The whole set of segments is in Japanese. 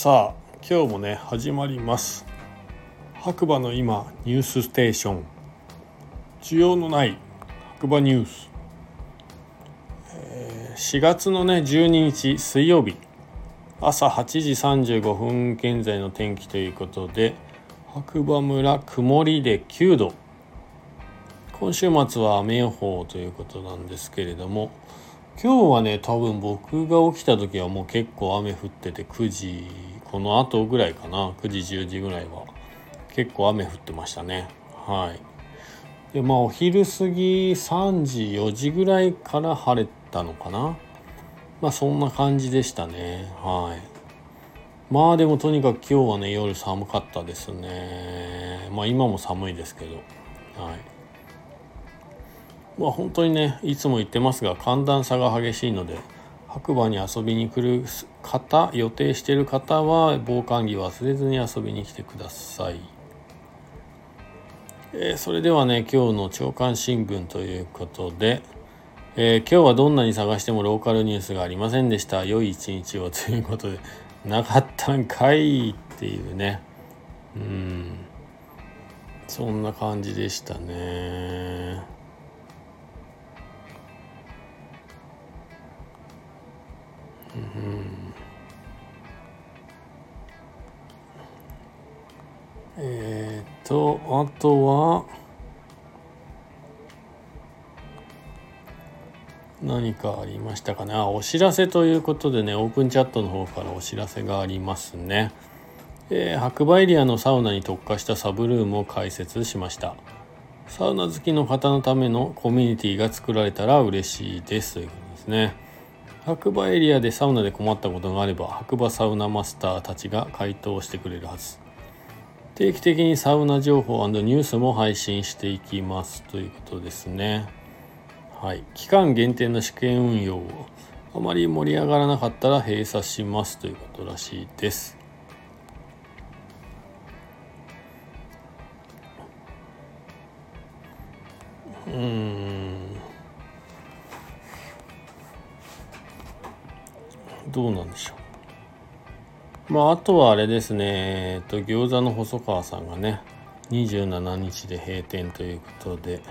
さあ今日もね始まります。白馬の今ニュースステーション。需要のない白馬ニュース、えー、4月のね12日水曜日。朝8時35分現在の天気ということで白馬村曇りで9度。今週末は雨予報ということなんですけれども今日はね多分僕が起きた時はもう結構雨降ってて9時この後ぐらいかな。9時10時ぐらいは。結構雨降ってましたね。はい。でまあお昼過ぎ3時4時ぐらいから晴れたのかな。まあそんな感じでしたね。はい。まあでもとにかく今日はね夜寒かったですね。まあ今も寒いですけど。はい。まあ本当にねいつも言ってますが寒暖差が激しいので白馬に遊びに来る方予定してる方は防寒着忘れずに遊びに来てください、えー、それではね今日の朝刊新聞ということで、えー、今日はどんなに探してもローカルニュースがありませんでした。良い一日をということでなかったんかいっていうね。うん。そんな感じでしたね。えっ、とあとは何かありましたかね？あお知らせということでねオープンチャットの方からお知らせがありますね、えー、白馬エリアのサウナに特化したサブルームを開設しました。サウナ好きの方のためのコミュニティが作られたら嬉しいです。ということですね白馬エリアでサウナで困ったことがあれば白馬サウナマスターたちが回答してくれるはず。定期的にサウナ情報ニュースも配信していきますということですね。はい。期間限定の試験運用をあまり盛り上がらなかったら閉鎖しますということらしいです。うん。どうなんでしょう。まあ、あとはあれですね、えっと、餃子の細川さんがね、27日で閉店ということで、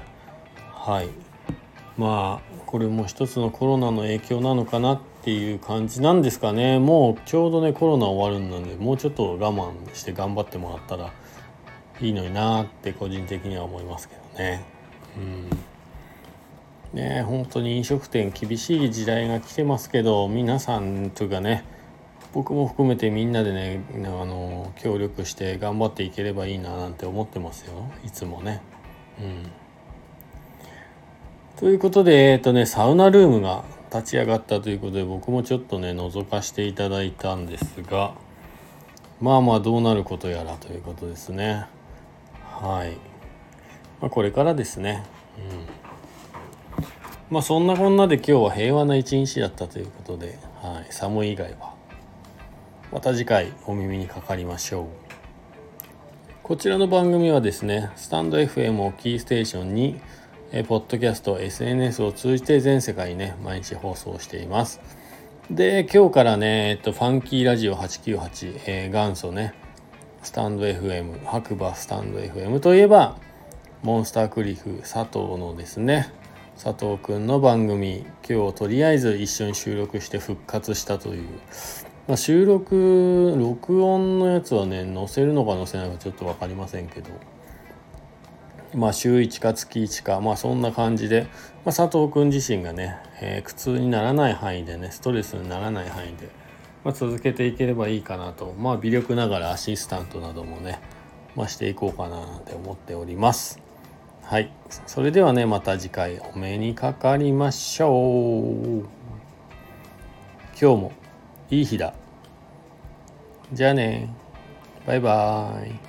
はい。まあ、これも一つのコロナの影響なのかなっていう感じなんですかね。もうちょうどね、コロナ終わるので、もうちょっと我慢して頑張ってもらったらいいのになって個人的には思いますけどね。うんね本当に飲食店厳しい時代が来てますけど皆さんというかね僕も含めてみんなでねあの協力して頑張っていければいいななんて思ってますよいつもね。うん、ということでえっ、ー、とねサウナルームが立ち上がったということで僕もちょっとね覗かせていただいたんですがまあまあどうなることやらということですね。はい。まあ、これからですね。うんまあそんなこんなで今日は平和な一日だったということで、はい、寒い以外はまた次回お耳にかかりましょう。こちらの番組はですねスタンド FM をキーステーションにえポッドキャスト SNS を通じて全世界にね毎日放送しています。で今日からね、えっと、ファンキーラジオ898、えー、元祖ねスタンド FM 白馬スタンド FM といえばモンスタークリフ佐藤のですね佐藤くんの番組。今日とりあえず一緒に収録して復活したという、まあ、収録録音のやつはね載せるのか載せないかちょっと分かりませんけどまあ週1か月1かまあそんな感じで、まあ、佐藤くん自身がね、えー、苦痛にならない範囲でねストレスにならない範囲で、まあ、続けていければいいかなとまあ微力ながらアシスタントなどもね、まあ、していこうかななんて思っております。はい。それではね、また次回お目にかかりましょう。今日もいい日だ。じゃあね。バイバーイ。